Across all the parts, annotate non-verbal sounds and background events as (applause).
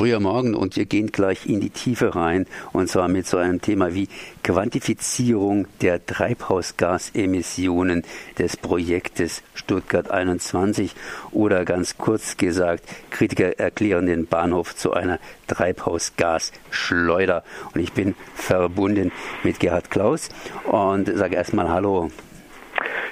früher Morgen und wir gehen gleich in die Tiefe rein und zwar mit so einem Thema wie Quantifizierung der Treibhausgasemissionen des Projektes Stuttgart 21 oder ganz kurz gesagt, Kritiker erklären den Bahnhof zu einer Treibhausgasschleuder und ich bin verbunden mit Gerhard Klaus und sage erstmal Hallo.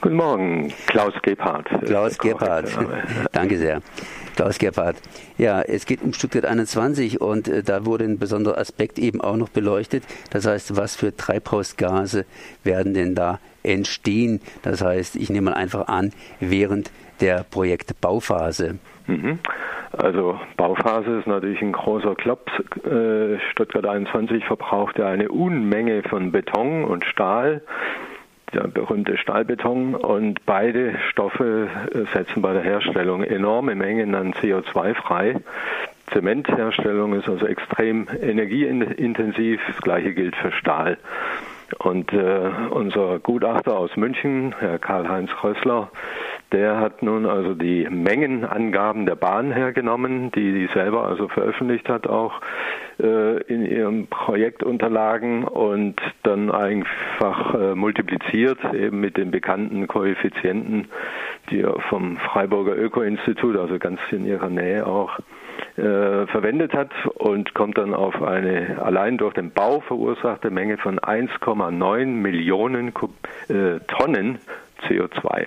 Guten Morgen, Klaus Gebhardt. Klaus Gebhardt, danke sehr. Klaus Gebhardt. Ja, es geht um Stuttgart 21 und äh, da wurde ein besonderer Aspekt eben auch noch beleuchtet. Das heißt, was für Treibhausgase werden denn da entstehen? Das heißt, ich nehme mal einfach an, während der Projektbauphase. Mhm. Also Bauphase ist natürlich ein großer Klops. Äh, Stuttgart 21 verbraucht ja eine Unmenge von Beton und Stahl der berühmte Stahlbeton und beide Stoffe äh, setzen bei der Herstellung enorme Mengen an CO2 frei. Zementherstellung ist also extrem energieintensiv, das gleiche gilt für Stahl. Und äh, unser Gutachter aus München, Herr Karl-Heinz Rössler, der hat nun also die Mengenangaben der Bahn hergenommen, die sie selber also veröffentlicht hat, auch äh, in ihren Projektunterlagen und dann einfach äh, multipliziert eben mit den bekannten Koeffizienten, die vom Freiburger Öko-Institut, also ganz in ihrer Nähe auch, äh, verwendet hat und kommt dann auf eine allein durch den Bau verursachte Menge von 1,9 Millionen Kub äh, Tonnen CO2.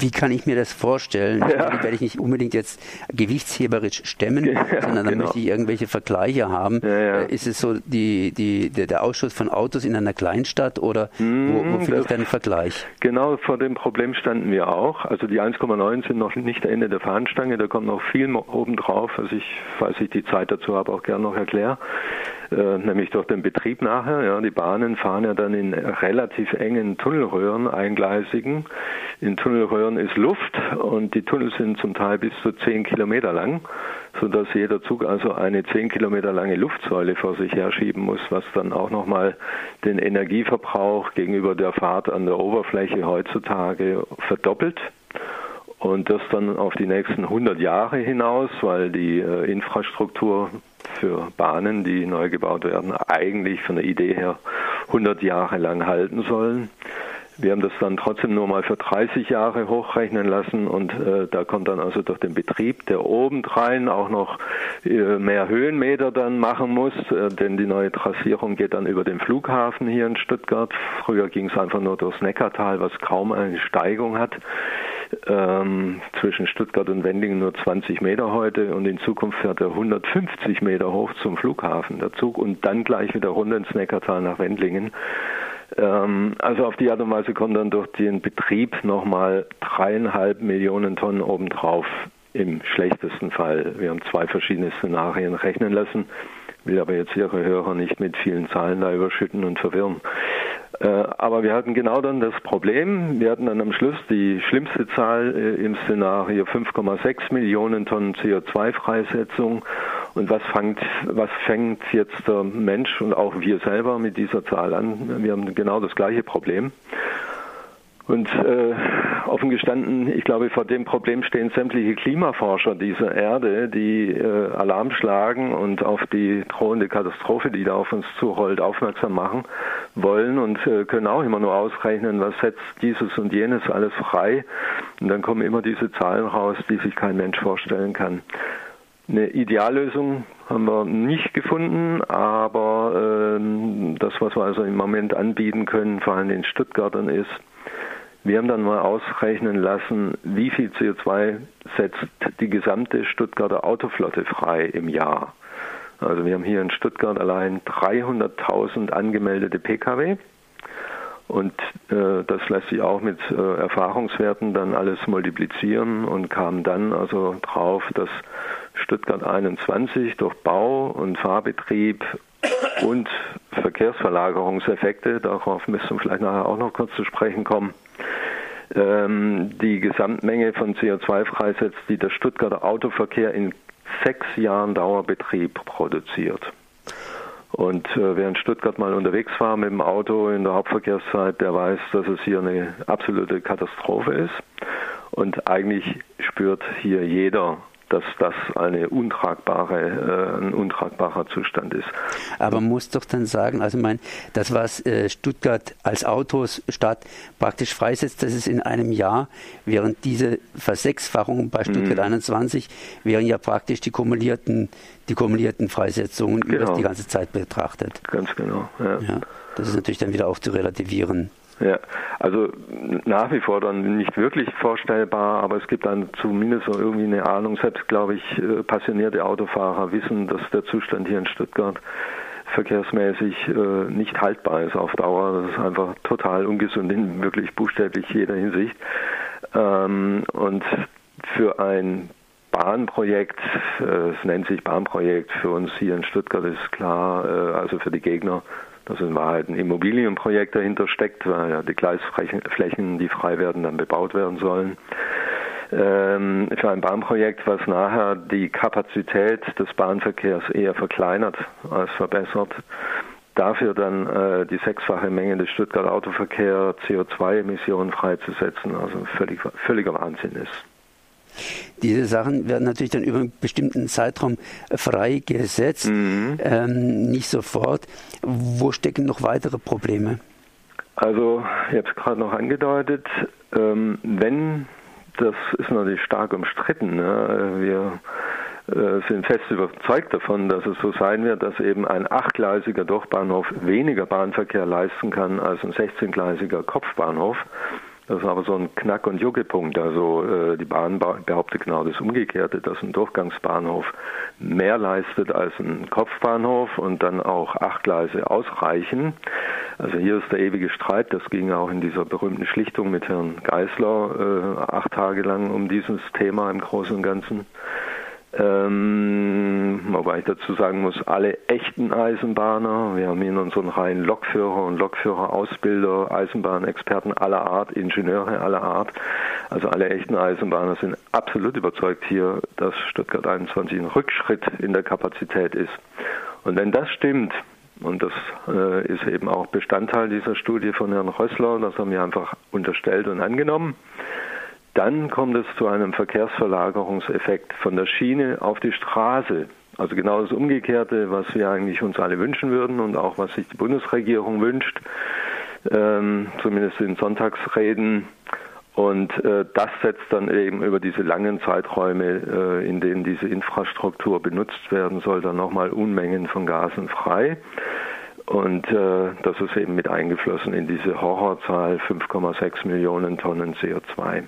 Wie kann ich mir das vorstellen? Ja. Die werde ich nicht unbedingt jetzt gewichtsheberisch stemmen, (laughs) ja, sondern dann genau. möchte ich irgendwelche Vergleiche haben. Ja, ist es so die, die, der Ausschuss von Autos in einer Kleinstadt oder hm, wo, wo mhm, finde ich da einen Vergleich? Genau, vor dem Problem standen wir auch. Also die 1,9 sind noch nicht Ende der Fahnenstange, da kommt noch viel obendrauf, was ich, falls ich die Zeit dazu habe, auch gerne noch erkläre. Äh, nämlich durch den Betrieb nachher. Ja, die Bahnen fahren ja dann in relativ engen Tunnelröhren, eingleisigen. In Tunnelröhren ist Luft und die Tunnel sind zum Teil bis zu zehn Kilometer lang, sodass jeder Zug also eine zehn Kilometer lange Luftsäule vor sich herschieben muss, was dann auch nochmal den Energieverbrauch gegenüber der Fahrt an der Oberfläche heutzutage verdoppelt und das dann auf die nächsten 100 Jahre hinaus, weil die äh, Infrastruktur für Bahnen, die neu gebaut werden, eigentlich von der Idee her 100 Jahre lang halten sollen. Wir haben das dann trotzdem nur mal für 30 Jahre hochrechnen lassen und äh, da kommt dann also durch den Betrieb, der obendrein auch noch äh, mehr Höhenmeter dann machen muss, äh, denn die neue Trassierung geht dann über den Flughafen hier in Stuttgart. Früher ging es einfach nur durchs Neckartal, was kaum eine Steigung hat ähm, zwischen Stuttgart und Wendingen nur 20 Meter heute und in Zukunft fährt er 150 Meter hoch zum Flughafen, der Zug, und dann gleich wieder runter ins Neckartal nach Wendlingen. Ähm, also auf die Art und Weise kommen dann durch den Betrieb nochmal dreieinhalb Millionen Tonnen obendrauf im schlechtesten Fall. Wir haben zwei verschiedene Szenarien rechnen lassen, will aber jetzt Ihre Hörer nicht mit vielen Zahlen da überschütten und verwirren. Äh, aber wir hatten genau dann das Problem. Wir hatten dann am Schluss die schlimmste Zahl äh, im Szenario 5,6 Millionen Tonnen CO2-Freisetzung. Und was fängt, was fängt jetzt der Mensch und auch wir selber mit dieser Zahl an? Wir haben genau das gleiche Problem. Und äh, offen gestanden, ich glaube, vor dem Problem stehen sämtliche Klimaforscher dieser Erde, die äh, Alarm schlagen und auf die drohende Katastrophe, die da auf uns zurollt, aufmerksam machen wollen und äh, können auch immer nur ausrechnen, was setzt dieses und jenes alles frei. Und dann kommen immer diese Zahlen raus, die sich kein Mensch vorstellen kann. Eine Ideallösung haben wir nicht gefunden, aber ähm, das, was wir also im Moment anbieten können, vor allem den Stuttgartern, ist, wir haben dann mal ausrechnen lassen, wie viel CO2 setzt die gesamte Stuttgarter Autoflotte frei im Jahr. Also wir haben hier in Stuttgart allein 300.000 angemeldete Pkw. Und äh, das lässt sich auch mit äh, Erfahrungswerten dann alles multiplizieren und kam dann also drauf, dass Stuttgart 21 durch Bau und Fahrbetrieb und Verkehrsverlagerungseffekte, darauf müssen wir vielleicht nachher auch noch kurz zu sprechen kommen, ähm, die Gesamtmenge von CO2 freisetzt, die der Stuttgarter Autoverkehr in sechs Jahren Dauerbetrieb produziert. Und äh, wer in Stuttgart mal unterwegs war mit dem Auto in der Hauptverkehrszeit, der weiß, dass es hier eine absolute Katastrophe ist. Und eigentlich spürt hier jeder dass das eine untragbare, äh, ein untragbarer Zustand ist. Aber man muss doch dann sagen, also mein, das was äh, Stuttgart als Autosstadt praktisch freisetzt, das ist in einem Jahr, während diese Versechsfachung bei Stuttgart mhm. 21 wären ja praktisch die kumulierten, die kumulierten Freisetzungen genau. über die ganze Zeit betrachtet. Ganz genau. Ja. ja. Das ist natürlich dann wieder auch zu relativieren. Ja, also nach wie vor dann nicht wirklich vorstellbar, aber es gibt dann zumindest so irgendwie eine Ahnung, selbst glaube ich, äh, passionierte Autofahrer wissen, dass der Zustand hier in Stuttgart verkehrsmäßig äh, nicht haltbar ist auf Dauer. Das ist einfach total ungesund in wirklich buchstäblich jeder Hinsicht. Ähm, und für ein Bahnprojekt, äh, es nennt sich Bahnprojekt für uns hier in Stuttgart, ist klar, äh, also für die Gegner dass in Wahrheit ein Immobilienprojekt dahinter steckt, weil ja die Gleisflächen, die frei werden, dann bebaut werden sollen. Ähm, für ein Bahnprojekt, was nachher die Kapazität des Bahnverkehrs eher verkleinert als verbessert, dafür dann äh, die sechsfache Menge des Stuttgart Autoverkehr CO2-Emissionen freizusetzen, also völlig, völliger Wahnsinn ist. Diese Sachen werden natürlich dann über einen bestimmten Zeitraum freigesetzt, mhm. ähm, nicht sofort. Wo stecken noch weitere Probleme? Also, ich habe es gerade noch angedeutet, ähm, wenn, das ist natürlich stark umstritten, ne? wir äh, sind fest überzeugt davon, dass es so sein wird, dass eben ein achtgleisiger Durchbahnhof weniger Bahnverkehr leisten kann als ein 16-gleisiger Kopfbahnhof. Das ist aber so ein Knack- und Juckepunkt. Also äh, die Bahn behauptet genau das Umgekehrte, dass ein Durchgangsbahnhof mehr leistet als ein Kopfbahnhof und dann auch acht Gleise ausreichen. Also hier ist der ewige Streit. Das ging auch in dieser berühmten Schlichtung mit Herrn Geisler äh, acht Tage lang um dieses Thema im Großen und Ganzen. Ähm, wobei ich dazu sagen muss, alle echten Eisenbahner, wir haben hier in unseren Reihen Lokführer und Lokführerausbilder, Eisenbahnexperten aller Art, Ingenieure aller Art, also alle echten Eisenbahner sind absolut überzeugt hier, dass Stuttgart 21 ein Rückschritt in der Kapazität ist. Und wenn das stimmt, und das äh, ist eben auch Bestandteil dieser Studie von Herrn Rössler, das haben wir einfach unterstellt und angenommen, dann kommt es zu einem Verkehrsverlagerungseffekt von der Schiene auf die Straße. Also genau das Umgekehrte, was wir eigentlich uns alle wünschen würden und auch was sich die Bundesregierung wünscht, ähm, zumindest in Sonntagsreden. Und äh, das setzt dann eben über diese langen Zeiträume, äh, in denen diese Infrastruktur benutzt werden soll, dann nochmal Unmengen von Gasen frei. Und äh, das ist eben mit eingeflossen in diese Horrorzahl 5,6 Millionen Tonnen CO2.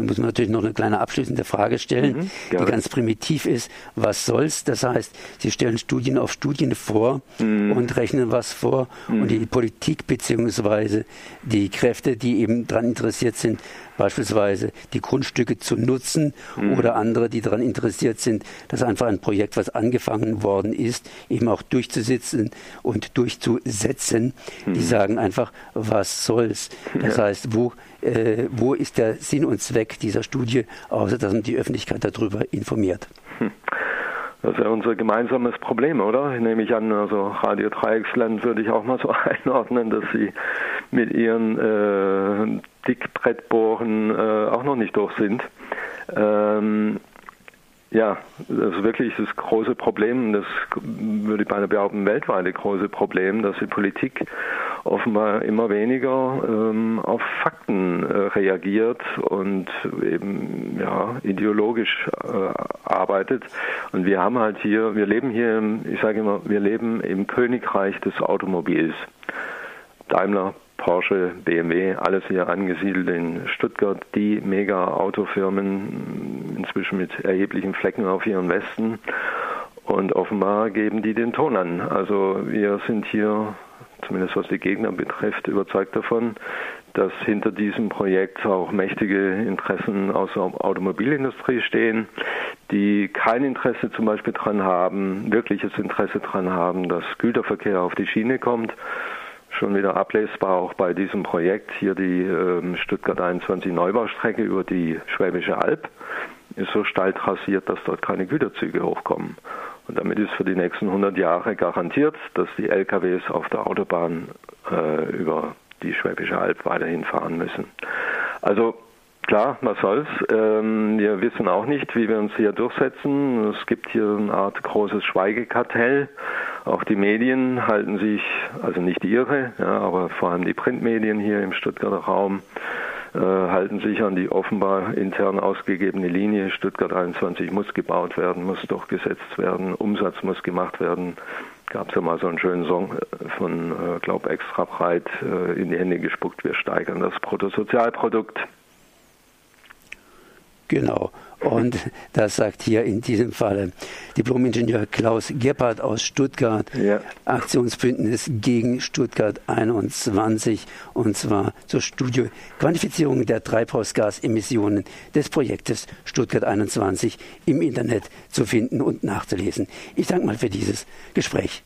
Dann muss man natürlich noch eine kleine abschließende Frage stellen, mhm, die ganz primitiv ist. Was soll's? Das heißt, Sie stellen Studien auf Studien vor mhm. und rechnen was vor mhm. und die Politik beziehungsweise die Kräfte, die eben daran interessiert sind, beispielsweise die Grundstücke zu nutzen mhm. oder andere, die daran interessiert sind, dass einfach ein Projekt, was angefangen worden ist, eben auch durchzusitzen und durchzusetzen. Mhm. Die sagen einfach, was soll's? Das heißt, wo, äh, wo ist der Sinn und Zweck dieser Studie, außer dass man die Öffentlichkeit darüber informiert? Hm. Das ist ja unser gemeinsames Problem, oder? Nehme ich an, also Radio Dreiecksland würde ich auch mal so (laughs) einordnen, dass sie mit ihren äh, Dickbrettbohren äh, auch noch nicht durch sind. Ähm, ja, das ist wirklich das große Problem, das würde ich beinahe behaupten, weltweite große Problem, dass die Politik offenbar immer weniger ähm, auf Fakten äh, reagiert und eben ja, ideologisch äh, arbeitet. Und wir haben halt hier, wir leben hier, ich sage immer, wir leben im Königreich des Automobils. Daimler, Porsche, BMW, alles hier angesiedelt in Stuttgart, die Mega-Autofirmen, inzwischen mit erheblichen Flecken auf ihren Westen. Und offenbar geben die den Ton an. Also wir sind hier, zumindest was die Gegner betrifft, überzeugt davon, dass hinter diesem Projekt auch mächtige Interessen aus der Automobilindustrie stehen, die kein Interesse zum Beispiel daran haben, wirkliches Interesse daran haben, dass Güterverkehr auf die Schiene kommt, schon wieder ablesbar auch bei diesem Projekt. Hier die ähm, Stuttgart 21 Neubaustrecke über die Schwäbische Alb ist so steil trassiert, dass dort keine Güterzüge hochkommen. Und damit ist für die nächsten 100 Jahre garantiert, dass die LKWs auf der Autobahn äh, über die Schwäbische Alb weiterhin fahren müssen. Also Klar, was soll's. Ähm, wir wissen auch nicht, wie wir uns hier durchsetzen. Es gibt hier eine Art großes Schweigekartell. Auch die Medien halten sich, also nicht ihre, ja, aber vor allem die Printmedien hier im Stuttgarter Raum, halten sich an die offenbar intern ausgegebene Linie. Stuttgart 21 muss gebaut werden, muss durchgesetzt werden, Umsatz muss gemacht werden. Gab es ja mal so einen schönen Song äh, von, äh, glaub, extra breit äh, in die Hände gespuckt. Wir steigern das Bruttosozialprodukt. Genau. Und (laughs) das sagt hier in diesem Falle Diplomingenieur Klaus Gebhardt aus Stuttgart, ja. Aktionsbündnis gegen Stuttgart 21 und zwar zur Studie Quantifizierung der Treibhausgasemissionen des Projektes Stuttgart 21 im Internet zu finden und nachzulesen. Ich danke mal für dieses Gespräch.